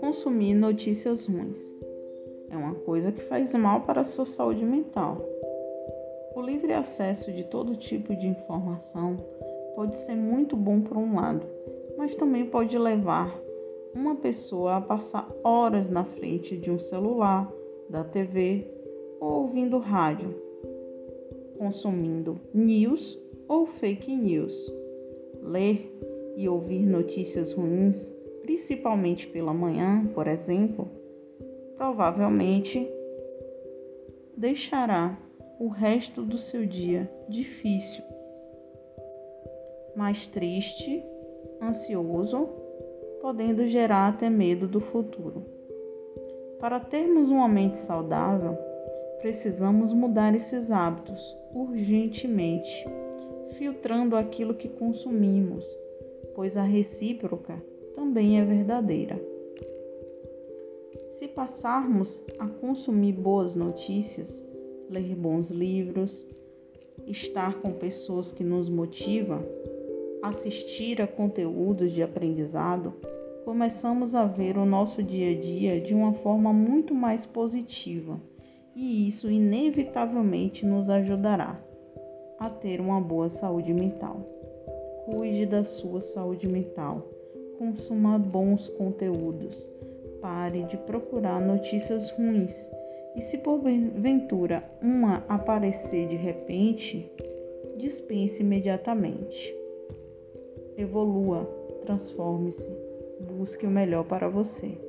Consumir notícias ruins é uma coisa que faz mal para a sua saúde mental. O livre acesso de todo tipo de informação pode ser muito bom por um lado, mas também pode levar uma pessoa a passar horas na frente de um celular, da TV ou ouvindo rádio, consumindo news ou fake news. Ler e ouvir notícias ruins, principalmente pela manhã, por exemplo, provavelmente deixará o resto do seu dia difícil mais triste, ansioso, podendo gerar até medo do futuro. Para termos uma mente saudável, precisamos mudar esses hábitos urgentemente, filtrando aquilo que consumimos, pois a recíproca também é verdadeira. Se passarmos a consumir boas notícias, ler bons livros, estar com pessoas que nos motivam, assistir a conteúdos de aprendizado, começamos a ver o nosso dia a dia de uma forma muito mais positiva e isso inevitavelmente nos ajudará a ter uma boa saúde mental. Cuide da sua saúde mental, consuma bons conteúdos, pare de procurar notícias ruins. E, se porventura uma aparecer de repente, dispense imediatamente. Evolua, transforme-se, busque o melhor para você.